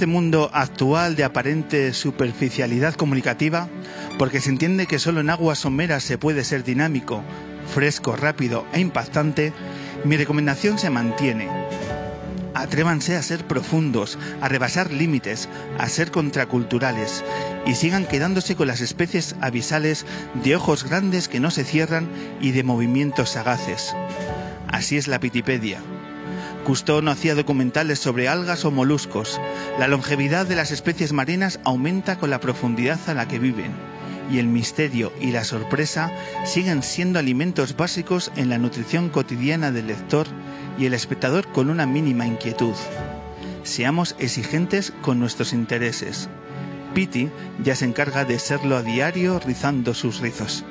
Este mundo actual de aparente superficialidad comunicativa, porque se entiende que solo en aguas someras se puede ser dinámico, fresco, rápido e impactante, mi recomendación se mantiene. Atrévanse a ser profundos, a rebasar límites, a ser contraculturales y sigan quedándose con las especies avisales de ojos grandes que no se cierran y de movimientos sagaces. Así es la Pitipedia Cousteau no hacía documentales sobre algas o moluscos. La longevidad de las especies marinas aumenta con la profundidad a la que viven. Y el misterio y la sorpresa siguen siendo alimentos básicos en la nutrición cotidiana del lector y el espectador con una mínima inquietud. Seamos exigentes con nuestros intereses. Pity ya se encarga de serlo a diario rizando sus rizos.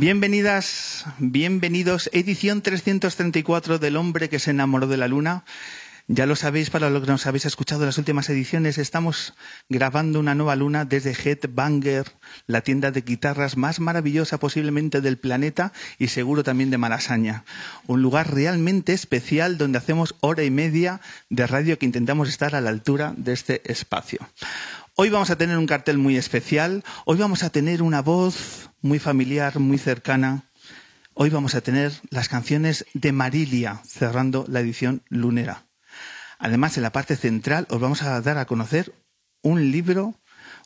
Bienvenidas, bienvenidos, edición 334 del hombre que se enamoró de la luna. Ya lo sabéis, para los que nos habéis escuchado las últimas ediciones, estamos grabando una nueva luna desde Headbanger, la tienda de guitarras más maravillosa posiblemente del planeta y seguro también de Malasaña. Un lugar realmente especial donde hacemos hora y media de radio que intentamos estar a la altura de este espacio. Hoy vamos a tener un cartel muy especial, hoy vamos a tener una voz muy familiar, muy cercana. Hoy vamos a tener las canciones de Marilia cerrando la edición lunera. Además, en la parte central os vamos a dar a conocer un libro,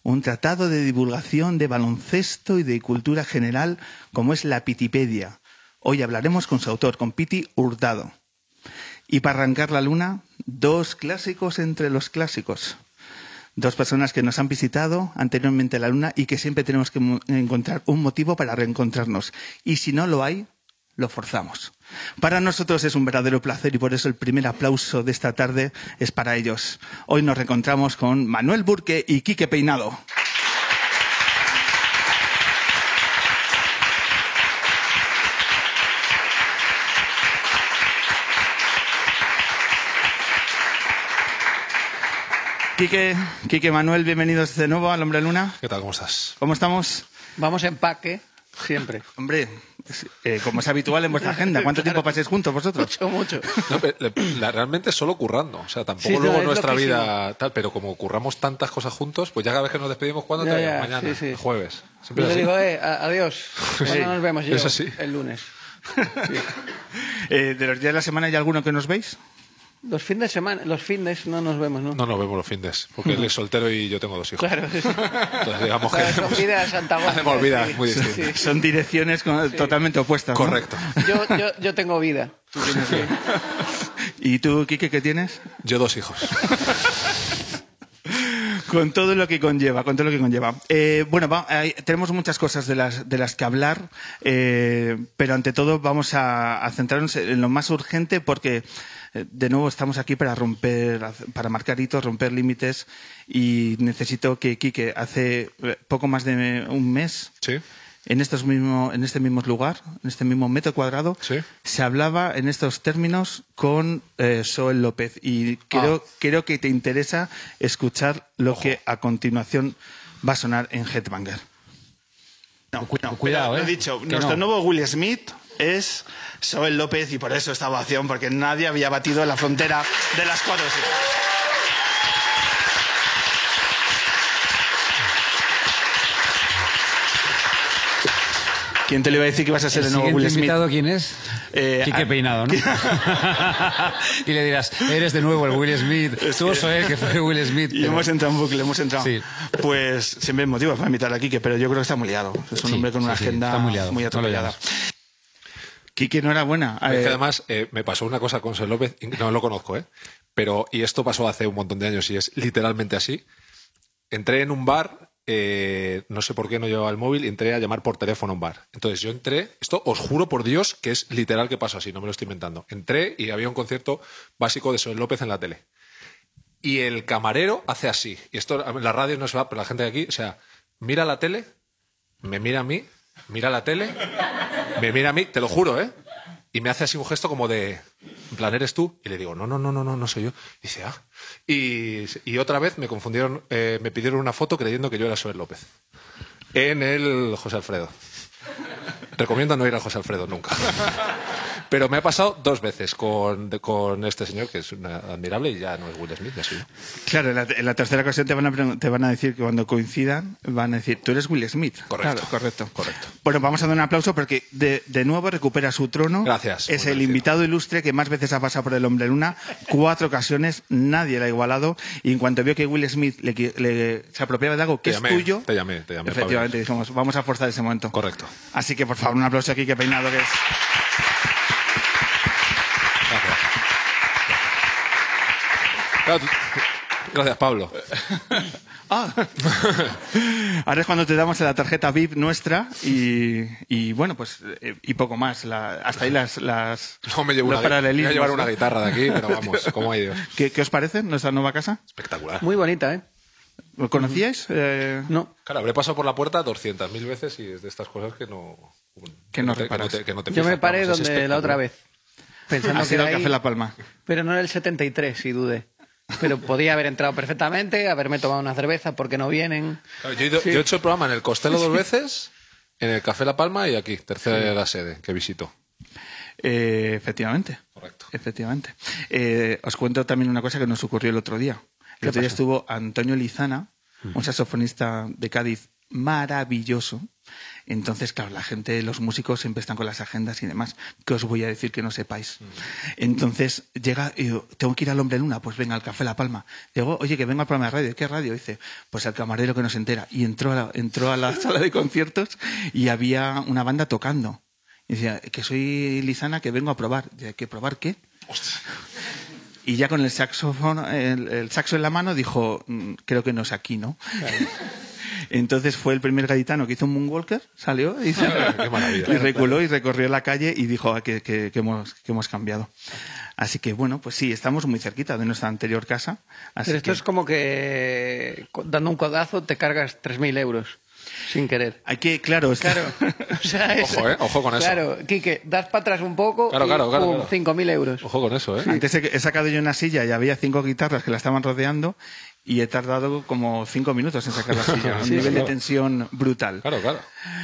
un tratado de divulgación de baloncesto y de cultura general como es la Pitipedia. Hoy hablaremos con su autor, con Piti Hurtado. Y para arrancar la luna, dos clásicos entre los clásicos dos personas que nos han visitado anteriormente la Luna y que siempre tenemos que encontrar un motivo para reencontrarnos. Y si no lo hay, lo forzamos. Para nosotros es un verdadero placer y por eso el primer aplauso de esta tarde es para ellos. Hoy nos reencontramos con Manuel Burque y Quique Peinado. Quique, Quique Manuel, bienvenidos de nuevo al Hombre Luna. ¿Qué tal? ¿Cómo estás? ¿Cómo estamos? Vamos en paque, siempre. Hombre, eh, como es habitual en vuestra agenda. ¿Cuánto tiempo pasáis juntos vosotros? Mucho, mucho. realmente solo currando. O sea, tampoco luego nuestra vida tal, pero como curramos tantas cosas juntos, pues ya cada vez que nos despedimos, ¿cuándo te ya, Mañana, jueves. Siempre Yo digo, eh, adiós. ¿Cuándo nos vemos? Yo, el lunes. eh, ¿De los días de la semana hay alguno que nos veis? Los fines de semana, los fines no nos vemos, ¿no? No nos vemos los fines, porque él es soltero y yo tengo dos hijos. Claro, sí. Entonces digamos que son vidas antagónicas. Hacemos vidas muy distintas. Son direcciones totalmente opuestas. Correcto. Yo, yo, yo, tengo vida. ¿Tú tienes vida? ¿Y tú, Quique, qué tienes? Yo dos hijos. con todo lo que conlleva, con todo lo que conlleva. Eh, bueno, tenemos muchas cosas de las, de las que hablar, eh, pero ante todo vamos a, a centrarnos en lo más urgente porque de nuevo estamos aquí para romper, para marcar hitos, romper límites y necesito que Quique hace eh, poco más de un mes. En, estos mismo, en este mismo lugar, en este mismo metro cuadrado, se hablaba en estos términos con eh, Soel López. Y creo, ah. creo que te interesa escuchar lo que a continuación va a sonar en Headbanger. No, cuidado, eh. Lo he dicho, nuestro nuevo Will Smith es Soel López y por eso esta ovación, porque nadie había batido la frontera de las cuatro ¿Quién te le iba a decir que ibas a ser el, el nuevo Will Smith? invitado quién es? Eh, Quique Peinado, ¿no? y le dirás, eres de nuevo el Will Smith. Tú que... que fue Will Smith. Y hemos entrado en bucle, hemos entrado. Sí. Pues siempre hay motivos para invitar a Quique, pero yo creo que está muy liado. Es un hombre con una agenda muy, muy atropellada. No era buena. Es que eh, además eh, me pasó una cosa con Sol López, no lo conozco, ¿eh? Pero, y esto pasó hace un montón de años y es literalmente así. Entré en un bar eh, no sé por qué no llevaba el móvil y entré a llamar por teléfono a un bar. Entonces yo entré, esto os juro por Dios que es literal que pasó así, no me lo estoy inventando. Entré y había un concierto básico de Soel López en la tele. Y el camarero hace así. Y esto la radio no se va, pero la gente de aquí, o sea, mira la tele, me mira a mí, mira la tele, me mira a mí, te lo juro, ¿eh? Y me hace así un gesto como de, en plan, ¿eres tú? Y le digo, no, no, no, no, no, no soy yo. Y dice, ah. Y, otra vez me confundieron, eh, me pidieron una foto creyendo que yo era Sober López. En el José Alfredo. Recomiendo no ir a José Alfredo nunca. Pero me ha pasado dos veces con, con este señor, que es admirable y ya no es Will Smith, ya soy Claro, en la, tercera ocasión te van, a, te van a decir que cuando coincidan, van a decir, tú eres Will Smith. Correcto. correcto. Correcto. Bueno, vamos a dar un aplauso porque de, de nuevo recupera su trono. Gracias. Es el invitado ilustre que más veces ha pasado por el Hombre Luna. Cuatro ocasiones, nadie le ha igualado. Y en cuanto vio que Will Smith le, se apropiaba de algo que es tuyo. Te llamé, te llamé. Efectivamente, dijimos, vamos a forzar ese momento. Correcto. Así que, por favor, un aplauso aquí, que peinado que es. Gracias, Pablo. Ah. Ahora es cuando te damos la tarjeta VIP nuestra y, bueno, pues eh, y poco más. hasta ahí las, las no me llevo una, Voy a llevar una guitarra de aquí, pero vamos, ¿cómo ha ido? ¿Qué, os parece nuestra nueva casa? Espectacular. Muy bonita, ¿eh? ¿Lo conocíais? Eh, no. Claro, habré pasado por la puerta 200.000 veces y es de estas cosas que no... Que no, te, Yo me paré donde la otra vez. Pensando que era Café La Palma. Pero no era el 73, si dudé. Pero podía haber entrado perfectamente, haberme tomado una cerveza porque no vienen. yo, he hecho el programa en el Costello dos veces, en el Café La Palma y aquí, tercera de la sede que visito. Eh, efectivamente. Correcto. Efectivamente. Eh, os cuento también una cosa que nos ocurrió el otro día. El otro día estuvo Antonio Lizana, un saxofonista de Cádiz maravilloso, entonces, claro, la gente, los músicos siempre están con las agendas y demás. ¿Qué os voy a decir que no sepáis? Entonces, llega y yo, tengo que ir al Hombre Luna, pues venga, al Café La Palma. Digo, oye, que venga al programa de radio. ¿Qué radio? Dice, pues al camarero que nos entera. Y entró a la, entró a la sala de conciertos y había una banda tocando. Y decía, que soy Lizana, que vengo a probar. Dice, ¿que probar qué? Y ya con el saxofón, el, saxo en la mano, dijo, mm, creo que no es aquí, ¿no? Entonces fue el primer gaditano que hizo un moonwalker, salió y, reculó y recorrió la calle y dijo ah, que, hemos, que hemos cambiado. Así que bueno, pues sí, estamos muy cerquita de nuestra anterior casa. Pero esto es como que dando un codazo te cargas 3.000 euros. Sin querer. Hay que, claro, claro. ojo, eh, ojo con eso. Claro, Quique, das para atrás un poco claro, claro, claro, 5.000 euros. Ojo con eso, ¿eh? Antes he, sacado yo una silla y había cinco guitarras que la estaban rodeando y he tardado como cinco minutos en sacar la silla. un nivel de tensión brutal. Claro, claro.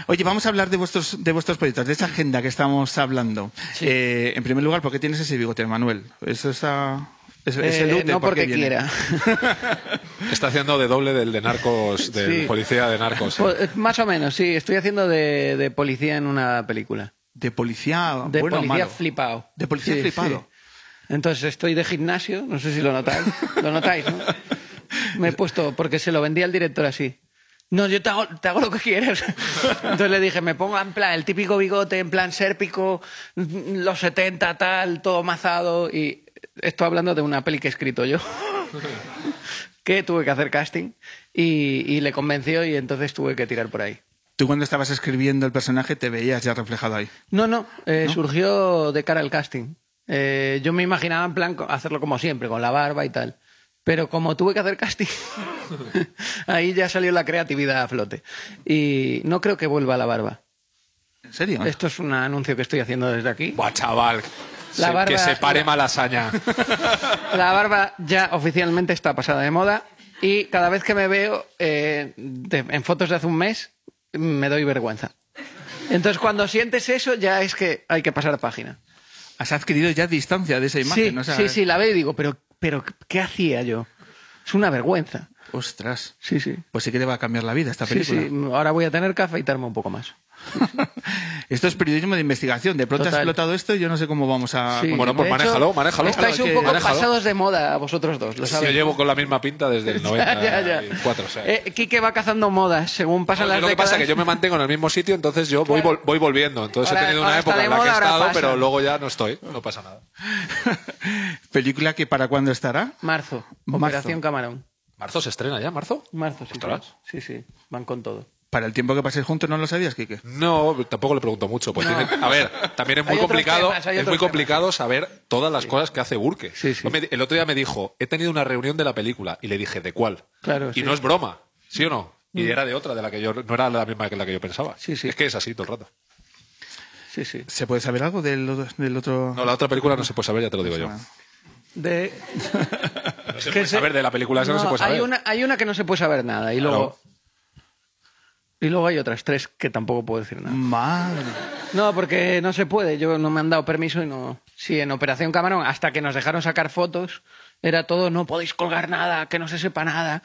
Oye, vamos a hablar de vuestros, de vuestros proyectos, de esa agenda que estamos hablando. Eh, en primer lugar, ¿por qué tienes ese bigote, Manuel? Eso está... Es, eh, no porque quiera. Está haciendo de doble del de narcos, del policía de narcos. Pues, eh, más o menos, sí. Estoy haciendo de, policía en una película. ¿De policía De policía flipado. ¿De policía flipado? Entonces estoy de gimnasio, no sé si lo notáis. ¿Lo notáis, no? Me he puesto, porque se lo vendía al director así. No, yo te hago, te hago, lo que quieras. Entonces le dije, me pongo en plan el típico bigote, en plan sérpico, los 70, tal, todo mazado. Y estoy hablando de una peli que he escrito yo. que tuve que hacer casting y, le convenció y entonces tuve que tirar por ahí. ¿Tú cuando estabas escribiendo el personaje te veías ya reflejado ahí? No, no, eh, surgió de cara al casting. Eh, yo me imaginaba en plan hacerlo como siempre, con la barba y tal. Pero como tuve que hacer casting, ahí ya salió la creatividad a flote. Y no creo que vuelva la barba. ¿En serio? Esto es un anuncio que estoy haciendo desde aquí. Buah, chaval. que se pare malasaña. La barba ya oficialmente está pasada de moda y cada vez que me veo eh, en fotos de hace un mes me doy vergüenza. Entonces, cuando sientes eso, ya es que hay que pasar página. Has adquirido ya distancia de esa imagen. Sí, ¿no? O sea, sí, sí, la veo y digo, pero, pero ¿qué hacía yo? Es una vergüenza. Ostras. Sí, sí. Pues sí que te va a cambiar la vida esta Sí, película. sí. Ahora voy a tener que afeitarme un poco más. esto es periodismo de investigación. De pronto ha explotado esto y yo no sé cómo vamos a... Sí. Bueno, pues De hecho, manéjalo, manéjalo. Estáis un poco manéjalo. pasados de moda vosotros dos, lo sabes. yo llevo con la misma pinta desde el Ya, ya, ya. 94. o sea. Eh, Quique va cazando modas según pasan No, las lo que pasa es que yo me mantengo en el mismo sitio, entonces yo voy, Claro. vol- voy volviendo. Entonces Ahora- he tenido una época de en la que he estado, pasa. pero luego ya no estoy. No pasa nada. ¿Película que para cuándo estará? Marzo, Marzo. Operación Camarón. ¿Marzo se estrena ya? ¿Marzo? Marzo, sí. Sí, sí, van con todo. Para el tiempo que paséis juntos, ¿no lo sabías, Quique? No, tampoco le pregunto mucho. Pues tiene- a ver, también es muy complicado, temas, es muy complicado saber todas las cosas que hace Burke. Sí, sí. Me- El otro día me dijo, he tenido una reunión de la película y le dije, ¿de cuál? Claro, y sí. Mm. no es broma, ¿sí o no? Y era de otra, de la que yo no era la misma que la que yo pensaba. Sí, sí. Es que es así todo el rato. Sí, sí. ¿Se puede saber algo del, del otro...? No, la otra película no se puede saber, ya te lo digo yo. De... No se que puede se- saber de la película, esa no, se puede saber. Hay una, hay una que no se puede saber nada y Claro. luego... Y luego hay otras tres que tampoco puedo decir nada. Madre. No, porque no se puede. Yo no me han dado permiso y no. Sí, en Operación Camarón, hasta que nos dejaron sacar fotos, era todo, no podéis colgar nada, que no se sepa nada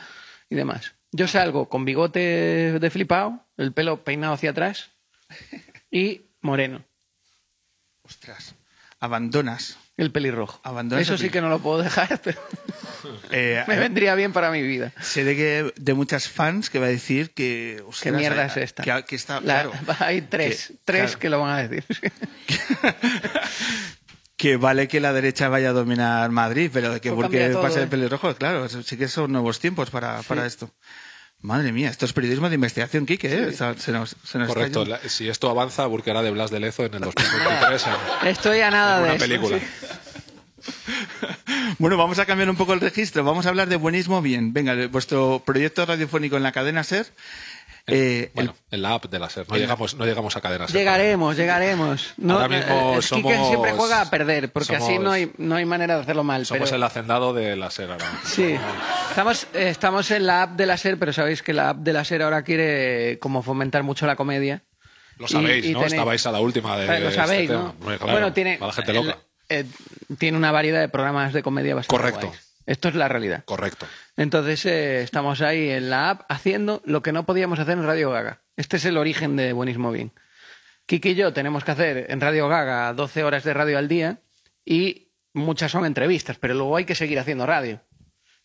y demás. Yo salgo con bigote de flipado, el pelo peinado hacia atrás y moreno, Ostras. Abandonas. El pelirrojo. Eso el sí que no lo puedo dejar, pero Eh, me vendría bien para mi vida. Sé de que de muchas fans que va a decir que... ¿Qué mierda es esta? Que, que está, La- claro, hay tres, que- tres claro. que lo van a decir. que vale que la derecha vaya a dominar Madrid, pero de que porque todo, pase ¿eh? el pelirrojo, claro, sí que son nuevos tiempos para, para esto. Madre mía, esto es periodismo de investigación, Quique, ¿eh? Se nos, se nos Correcto. la- si esto avanza, hará de Blas de Lezo en el 2023 en, Estoy a nada en de una eso, película. sí. Bueno, vamos a cambiar un poco el registro. Vamos a hablar de buenismo bien. Venga, de vuestro proyecto radiofónico en la cadena SER. Eh, Bueno, en la app de la SER. No llegamos, no llegamos a cadenas. SER. Llegaremos, llegaremos. No, Ahora mismo eh, el Quique somos- siempre juega a perder, porque así somos- no hay, no hay manera de hacerlo mal. Somos pero- el hacendado de la SER ahora. Sí, estamos, eh, estamos en la app de la SER, pero sabéis que la app de la SER ahora quiere como fomentar mucho la comedia. Lo sabéis, Y- y ¿no? tenéis- Estabais a la última de, Eh, Lo de sabéis, este ¿no? tema. Claro, bueno, tiene, la gente loca. eh, tiene una variedad de programas de comedia bastante Correcto. guays. Esto es la realidad. Correcto. Entonces eh, estamos ahí en la app haciendo lo que no podíamos hacer en Radio Gaga. Este es el origen de Buenismo Bien. Kiki y yo tenemos que hacer en Radio Gaga 12 horas de radio al día y muchas son entrevistas, pero luego hay que seguir haciendo radio.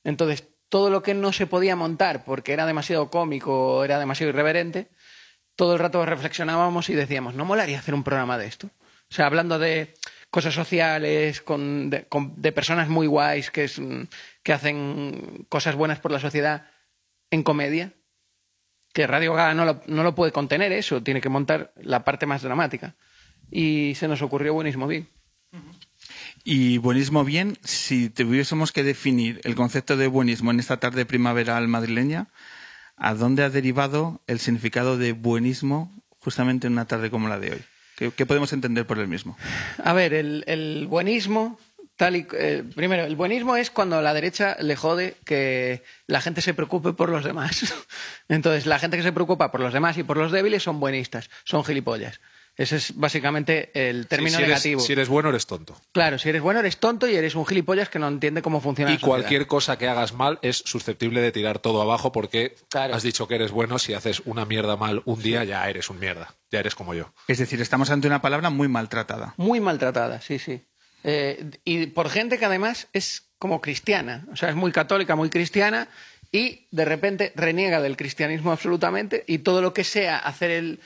Entonces, todo lo que no se podía montar porque era demasiado cómico o era demasiado irreverente, todo el rato reflexionábamos y decíamos, ¿no molaría hacer un programa de esto? O sea, hablando de cosas sociales, con, de, personas muy guays mm, que hacen cosas buenas por la sociedad en comedia, que Radio Gaga no lo, no lo puede contener eso, tiene que montar la parte más dramática. Y se nos ocurrió buenísimo bien. Y buenismo bien, si tuviésemos que definir el concepto de buenismo en esta tarde primaveral madrileña, ¿a dónde ha derivado el significado de buenismo justamente en una tarde como la de hoy? ¿Qué, podemos entender por el mismo? A ver, el, el buenismo, tal y, eh, primero, el buenismo es cuando a la derecha le jode que la gente se preocupe por los demás. Entonces, la gente que se preocupa por los demás y por los débiles son buenistas, son gilipollas. Ese es básicamente el término Sí, si, eres, negativo. si eres bueno, eres tonto. Claro, si eres bueno eres tonto y eres un gilipollas que no entiende cómo funciona Y la cualquier cosa que hagas mal es susceptible de tirar todo abajo porque Claro. has dicho que eres bueno. Si haces una mierda mal un día, ya eres un mierda. Ya eres como yo. Es decir, estamos ante una palabra muy maltratada. Muy maltratada, sí, sí. Eh, y por gente que además es como cristiana, o sea, es muy católica, muy cristiana, y de repente reniega del cristianismo absolutamente, y todo lo que sea hacer el,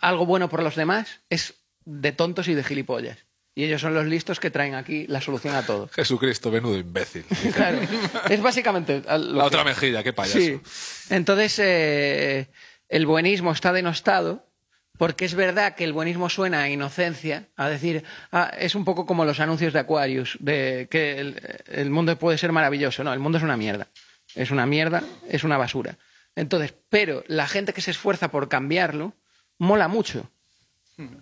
algo bueno por los demás es de tontos y de gilipollas. Y ellos son los listos que traen aquí la solución a todo. Jesucristo, menudo imbécil. Claro, es básicamente lo La que- otra mejilla, qué payaso. Sí. Entonces, eh, el buenismo está denostado porque es verdad que el buenismo suena a inocencia, a decir, ah, es un poco como los anuncios de Aquarius, de que el, el mundo puede ser maravilloso. No, el mundo es una mierda. Es una mierda, es una basura. Entonces, pero la gente que se esfuerza por cambiarlo, mola mucho.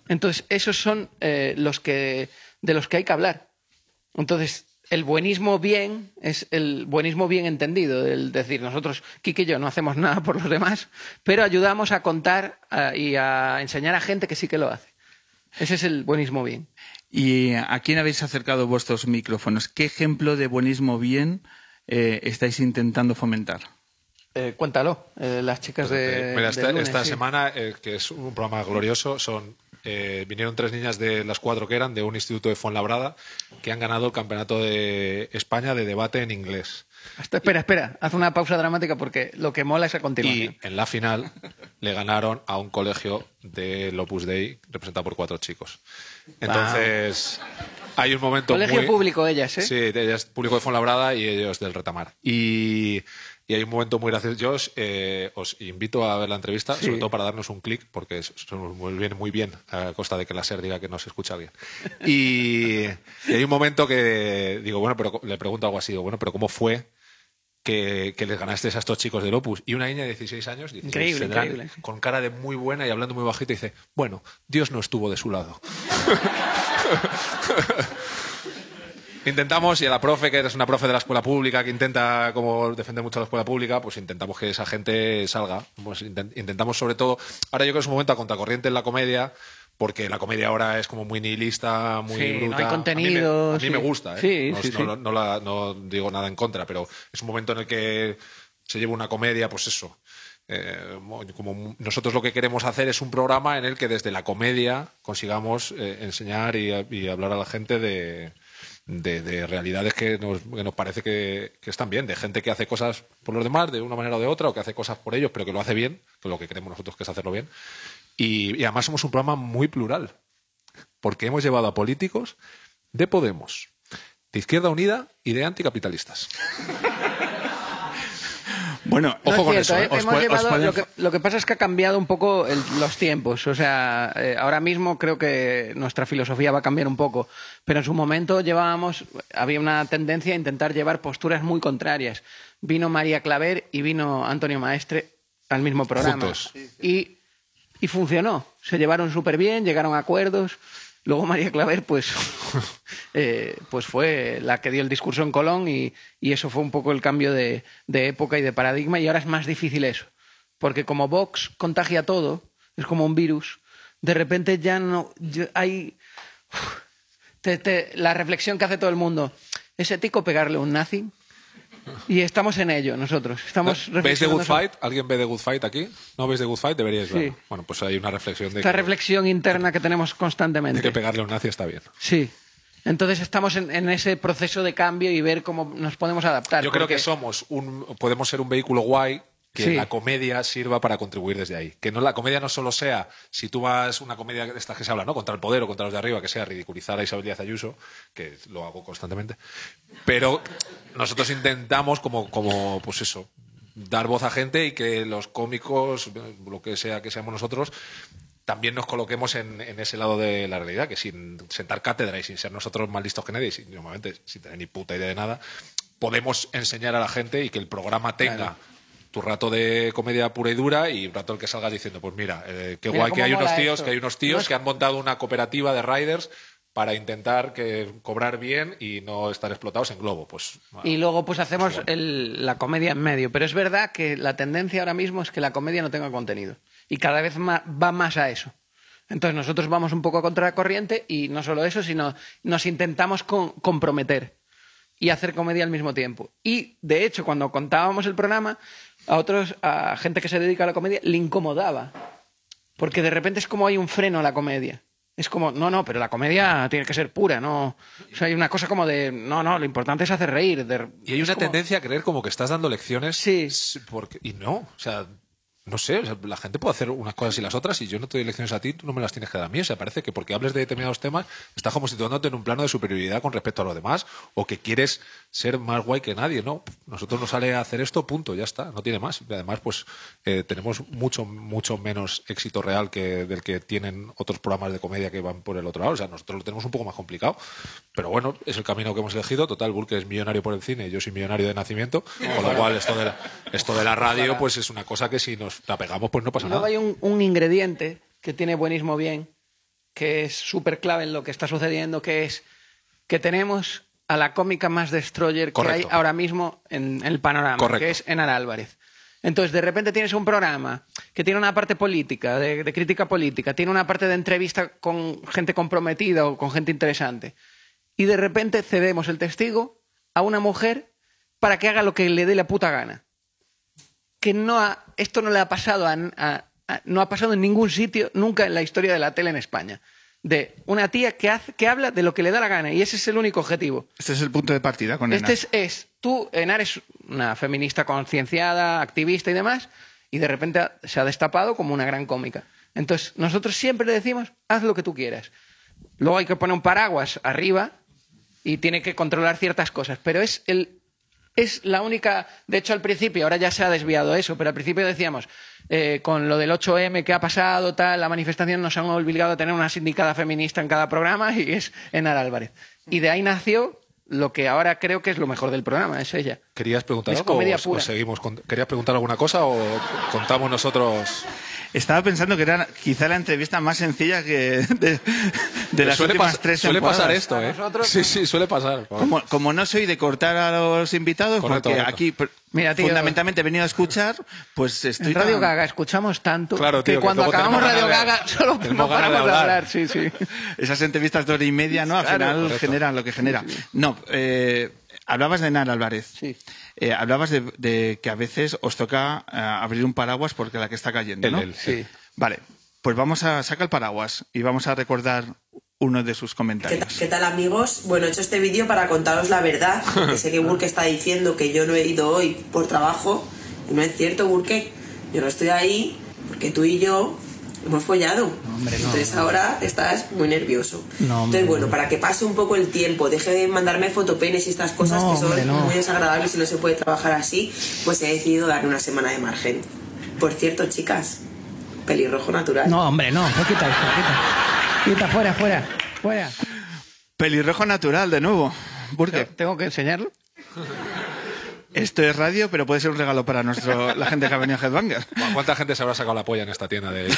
Entonces, esos son eh, los que, de los que hay que hablar. Entonces, el buenismo bien es el buenismo bien entendido, el decir, nosotros, Kike y yo, no hacemos nada por los demás, pero ayudamos a contar y a enseñar a gente que sí que lo hace. Ese es el buenismo bien. ¿Y a quién habéis acercado vuestros micrófonos? ¿Qué ejemplo de buenismo bien eh, estáis intentando fomentar? Eh, cuéntalo, eh, las chicas de. Mira, esta, lunes, esta sí. semana, eh, que es un programa glorioso, son vinieron tres niñas de las cuatro que eran de un instituto de Fuenlabrada que han ganado el campeonato de España de debate en inglés. Hasta- espera, espera, haz una pausa dramática porque lo que mola es a Y continuación. en la final le ganaron a un colegio del Opus Dei representado por cuatro chicos. Entonces, hay un momento Colegio muy... público ellas, ¿eh? Sí, ellas público de Fuenlabrada y ellos del Retamar. Y, y hay un momento muy gracioso. Yo os, eh, os invito a ver la entrevista, Sí. sobre todo para darnos un clic, porque somos muy bien, muy bien, a costa de que la SER diga que no se escucha bien. Y, y hay un momento que digo, bueno, pero le pregunto algo así, digo, bueno, pero ¿cómo fue que, que les ganaste a estos chicos del Opus? Y una niña de 16 años, 16, Increíble, tendrán, increíble. con cara de muy buena y hablando muy bajito, dice, bueno, Dios no estuvo de su lado. Intentamos, y a la profe, que eres una profe de la escuela pública, que intenta como defender mucho a la escuela pública, pues intentamos que esa gente salga. Pues intent- intentamos sobre todo, ahora yo creo que es un momento a contracorriente en la comedia, porque la comedia ahora es como muy nihilista, muy Sí, no bruta. hay A mí me- contenido, A mí me, gusta, ¿eh? Sí, no, sí, no- no la- no digo nada en contra, pero es un momento en el que se lleva una comedia, pues eso. eh, como nosotros lo que queremos hacer es un programa en el que desde la comedia consigamos eh, enseñar y, y hablar a la gente de, de, de realidades que nos, que nos parece que, están bien, de gente que hace cosas por los demás de una manera o de otra, o que hace cosas por ellos, pero que lo hace bien, que lo que queremos nosotros que es hacerlo bien. Y además somos un programa muy plural, porque hemos llevado a políticos de Podemos, de Izquierda Unida y de anticapitalistas. Bueno, No Ojo es con cierto, eso, ¿eh? ¿eh? Hemos llevado- pueden- lo, que, lo que pasa es que ha cambiado un poco el- los tiempos. O sea, eh, ahora mismo creo que nuestra filosofía va a cambiar un poco. Pero en su momento llevábamos, había una tendencia a intentar llevar posturas muy contrarias. Vino María Claver y vino Antonio Maestre al mismo programa. Juntos. Y, y funcionó. Se llevaron súper bien, llegaron a acuerdos. Luego María Claver, pues, eh, pues fue la que dio el discurso en Colón y, y eso fue un poco el cambio de, de época y de paradigma y ahora es más difícil eso. Porque como Vox contagia todo, es como un virus, de repente ya no ya hay te- te- la reflexión que hace todo el mundo. ¿Es ético pegarle un nazi? Y estamos en ello nosotros. Estamos ¿Veis The Good Fight? ¿Alguien ve The Good Fight aquí? ¿No veis The Good Fight? Deberíais Sí. verlo. Bueno, pues hay una reflexión de Esta que, reflexión interna que tenemos de constantemente. que pegarle a un nazi está bien. Sí. Entonces estamos en, en ese proceso de cambio y ver cómo nos podemos adaptar. Yo creo porque- que somos un, podemos ser un vehículo guay que Sí. la comedia sirva para contribuir desde ahí. Que no la comedia no solo sea, si tú vas una comedia de estas que se habla, ¿no? Contra el poder o contra los de arriba, que sea ridiculizar a Isabel Díaz Ayuso, que lo hago constantemente. Pero nosotros intentamos como, como pues eso, dar voz a gente y que los cómicos, lo que sea que seamos nosotros, también nos coloquemos en, en ese lado de la realidad, que sin sentar cátedra y sin ser nosotros más listos que nadie, y sin- normalmente sin tener ni puta idea de nada, podemos enseñar a la gente y que el programa tenga tu rato de comedia pura y dura y un rato el que salgas diciendo, pues mira, eh, qué Mira guay que hay unos tíos, esto. que hay unos No tíos que han montado una cooperativa de riders para intentar que cobrar bien y no estar explotados en globo. Pues Y luego pues hacemos Pues el- la comedia en medio. Pero es verdad que la tendencia ahora mismo es que la comedia no tenga contenido. Y cada vez ma- va más a eso. Entonces nosotros vamos un poco contra la corriente y no solo eso, sino nos intentamos con- comprometer y hacer comedia al mismo tiempo. Y de hecho, cuando contábamos el programa, a otros, a gente que se dedica a la comedia, le incomodaba. Porque de repente es como hay un freno a la comedia. Es como, no, no, pero la comedia tiene que ser pura, ¿no? O sea, hay una cosa como de, no, no, lo importante es hacer reír. de- Y hay una como- tendencia a creer como que estás dando lecciones. Sí. Porque, y no, o sea, no sé, la gente puede hacer unas cosas y las otras y yo no te doy lecciones a ti, tú no me las tienes que dar a mí. O sea, parece que porque hables de determinados temas estás como situándote en un plano de superioridad con respecto a los demás o que quieres ser más guay que nadie, ¿no? Nosotros nos sale a hacer esto, punto, ya está, no tiene más. Y además, pues eh, tenemos mucho, mucho menos éxito real que del que tienen otros programas de comedia que van por el otro lado. O sea, nosotros lo tenemos un poco más complicado. Pero bueno, es el camino que hemos elegido. Total, Burke es millonario por el cine yo soy millonario de nacimiento. Con lo cual, esto de la, esto de la radio, pues es una cosa que si nos la pegamos, pues no pasa luego nada. hay un, un ingrediente que tiene buenismo bien, que es súper clave en lo que está sucediendo, que es que tenemos a la cómica más destroyer que hay ahora mismo en, en el panorama, Correcto. que es Enar Álvarez. Entonces, de repente tienes un programa que tiene una parte política, de, de crítica política, tiene una parte de entrevista con gente comprometida o con gente interesante. Y de repente cedemos el testigo a una mujer para que haga lo que le dé la puta gana. Que no ha- esto no le ha pasado a, a- a- no ha pasado en ningún sitio nunca en la historia de la tele en España. De una tía que, hace, que habla de lo que le da la gana y ese es el único objetivo. Este es el punto de partida con Este Enar. es, es, tú, Enar es una feminista concienciada, activista y demás, y de repente se ha destapado como una gran cómica. Entonces, nosotros siempre le decimos, haz lo que tú quieras. Luego hay que poner un paraguas arriba y tiene que controlar ciertas cosas, pero es el es la única. De hecho, al principio, ahora ya se ha desviado eso, pero al principio decíamos, eh, con lo del 8M que ha pasado, tal, la manifestación nos han obligado a tener una sindicada feminista en cada programa y es Enar Álvarez. Y de ahí nació lo que ahora creo que es lo mejor del programa, es ella. ¿Querías preguntar Es algo comedia o- seguimos? con- ¿Querías preguntar alguna cosa o contamos nosotros? Estaba pensando que era quizá la entrevista más sencilla que de, de las suele últimas tres Suele pasar esto, ¿eh? Nosotros- Sí, sí, suele pasar. Como, como no soy de cortar a los invitados, Correcto, porque correcto. aquí Mira, tío, fundamentalmente he venido a escuchar, pues estoy En Radio tan- Gaga escuchamos tanto Claro, tío, que que cuando acabamos Radio de- Gaga solo tenemos no paramos de hablar. Sí, sí. Esas entrevistas de hora y media, ¿no? Al Claro, final correcto. generan lo que genera. No, eh, hablabas de Nara Álvarez. Sí. Eh, hablabas de, de que a veces os toca eh, abrir un paraguas porque la que está cayendo, ¿no? él, Sí. Vale, pues vamos a sacar el paraguas y vamos a recordar uno de sus ¿Qué, comentarios. ta- qué tal amigos? Bueno, he hecho este vídeo para contaros la verdad, porque sé que Burke está diciendo que yo no he ido hoy por trabajo, y no es cierto, Burke. Yo no estoy ahí porque tú y yo hemos follado. Entonces ahora estás muy nervioso. No, hombre, Entonces, bueno, para que pase un poco el tiempo, deje de mandarme fotopenes y estas cosas No, que son hombre, no. muy desagradables y no se puede trabajar así, pues he decidido darle una semana de margen. Por cierto, chicas, pelirrojo natural. No, hombre, no. Pues quita esto, quita. Quita, fuera, fuera, fuera. Pelirrojo natural, de nuevo. Burke, ¿Tengo que enseñarlo? esto es radio, pero puede ser un regalo para nuestro, la gente que ha venido a Headbanger. ¿Cuánta gente se habrá sacado la polla en esta tienda de...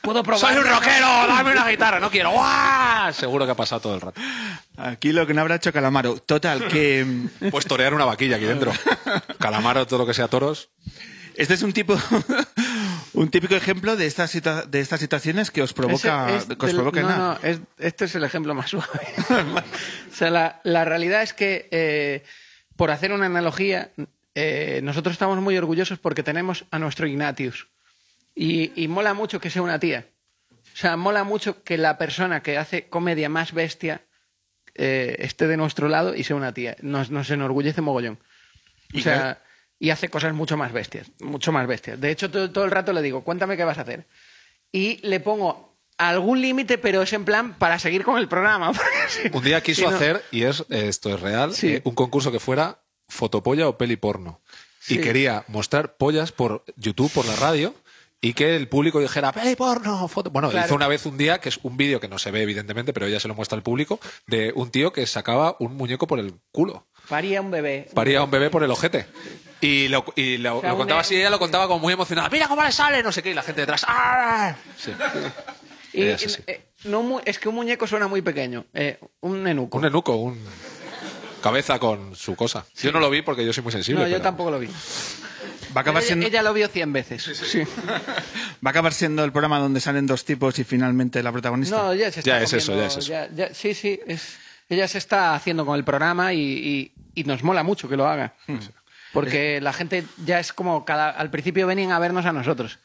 ¿Puedo probar? ¡Soy un rockero! ¡Dame una guitarra! ¡No quiero! ¡Guau! Seguro que ha pasado todo el rato. Aquí lo que no habrá hecho Calamaro. Total, que Pues torear una vaquilla aquí dentro. Calamaro, todo lo que sea toros. este es un tipo, un típico ejemplo de estas, situa- de estas situaciones que os provoca, es que os del- provoca no, nada. no, es- este es el ejemplo más suave. o sea, la, la realidad es que, eh, por hacer una analogía, eh, nosotros estamos muy orgullosos porque tenemos a nuestro Ignatius. Y, y mola mucho que sea una tía. O sea, mola mucho que la persona que hace comedia más bestia eh, esté de nuestro lado y sea una tía. Nos, nos enorgullece mogollón. O Y sea, y hace cosas mucho más bestias, mucho más bestias. De hecho, todo, todo el rato le digo, cuéntame qué vas a hacer. Y le pongo algún límite, pero es en plan para seguir con el programa. si- Un día quiso si no- hacer, y es esto es real, Sí. eh, un concurso que fuera fotopolla o peli porno. Sí. Y quería mostrar pollas por YouTube, por la radio, y que el público dijera, peli porno, foto. Bueno, Claro. hizo una vez un día, que es un vídeo que no se ve evidentemente, pero ella se lo muestra al público, de un tío que sacaba un muñeco por el culo. Paría un bebé. Paría un bebé por el ojete. Y lo, y lo- O sea, lo contaba así, ella lo contaba como muy emocionada. Mira cómo le sale, no sé qué, y la gente detrás. ¡Ah! Sí. Y, eh, no mu- es que un muñeco suena muy pequeño. eh, un nenuco. Un enuco, un cabeza con su cosa. Yo no lo vi porque yo soy muy sensible. no, yo pero- tampoco lo vi. Va a acabar ella, siendo, ella lo vio 100 veces. Sí. va a acabar siendo el programa donde salen dos tipos y finalmente la protagonista. No, ya se está Ya es eso, ya es eso. ya- ya- sí, sí. es- ella se está haciendo con el programa y, y- y nos mola mucho que lo haga. Hmm. Porque la gente ya es como cada. Al principio venían a vernos a nosotros.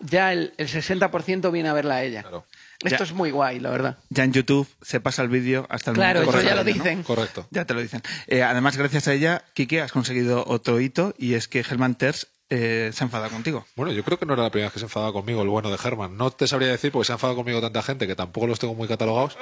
Ya el, el 60% viene a verla a ella. Claro. Esto Ya. es muy guay, la verdad. Ya en YouTube se pasa el vídeo hasta el Claro, momento. eso ya lo ¿no? dicen. Correcto. Ya te lo dicen. Eh, además, gracias a ella, Kike, has conseguido otro hito y es que Herman Terz eh, se ha enfadado contigo. Bueno, yo creo que no era la primera vez que se enfadaba conmigo el bueno de Germán. No te sabría decir porque se ha enfadado conmigo tanta gente que tampoco los tengo muy catalogados